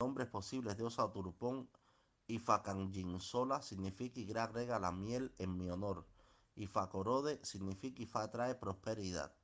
nombres posibles de Osa Turpón, Ifacanginsola significa Igra agrega la miel en mi honor. Ifacorode significa Ifa trae prosperidad.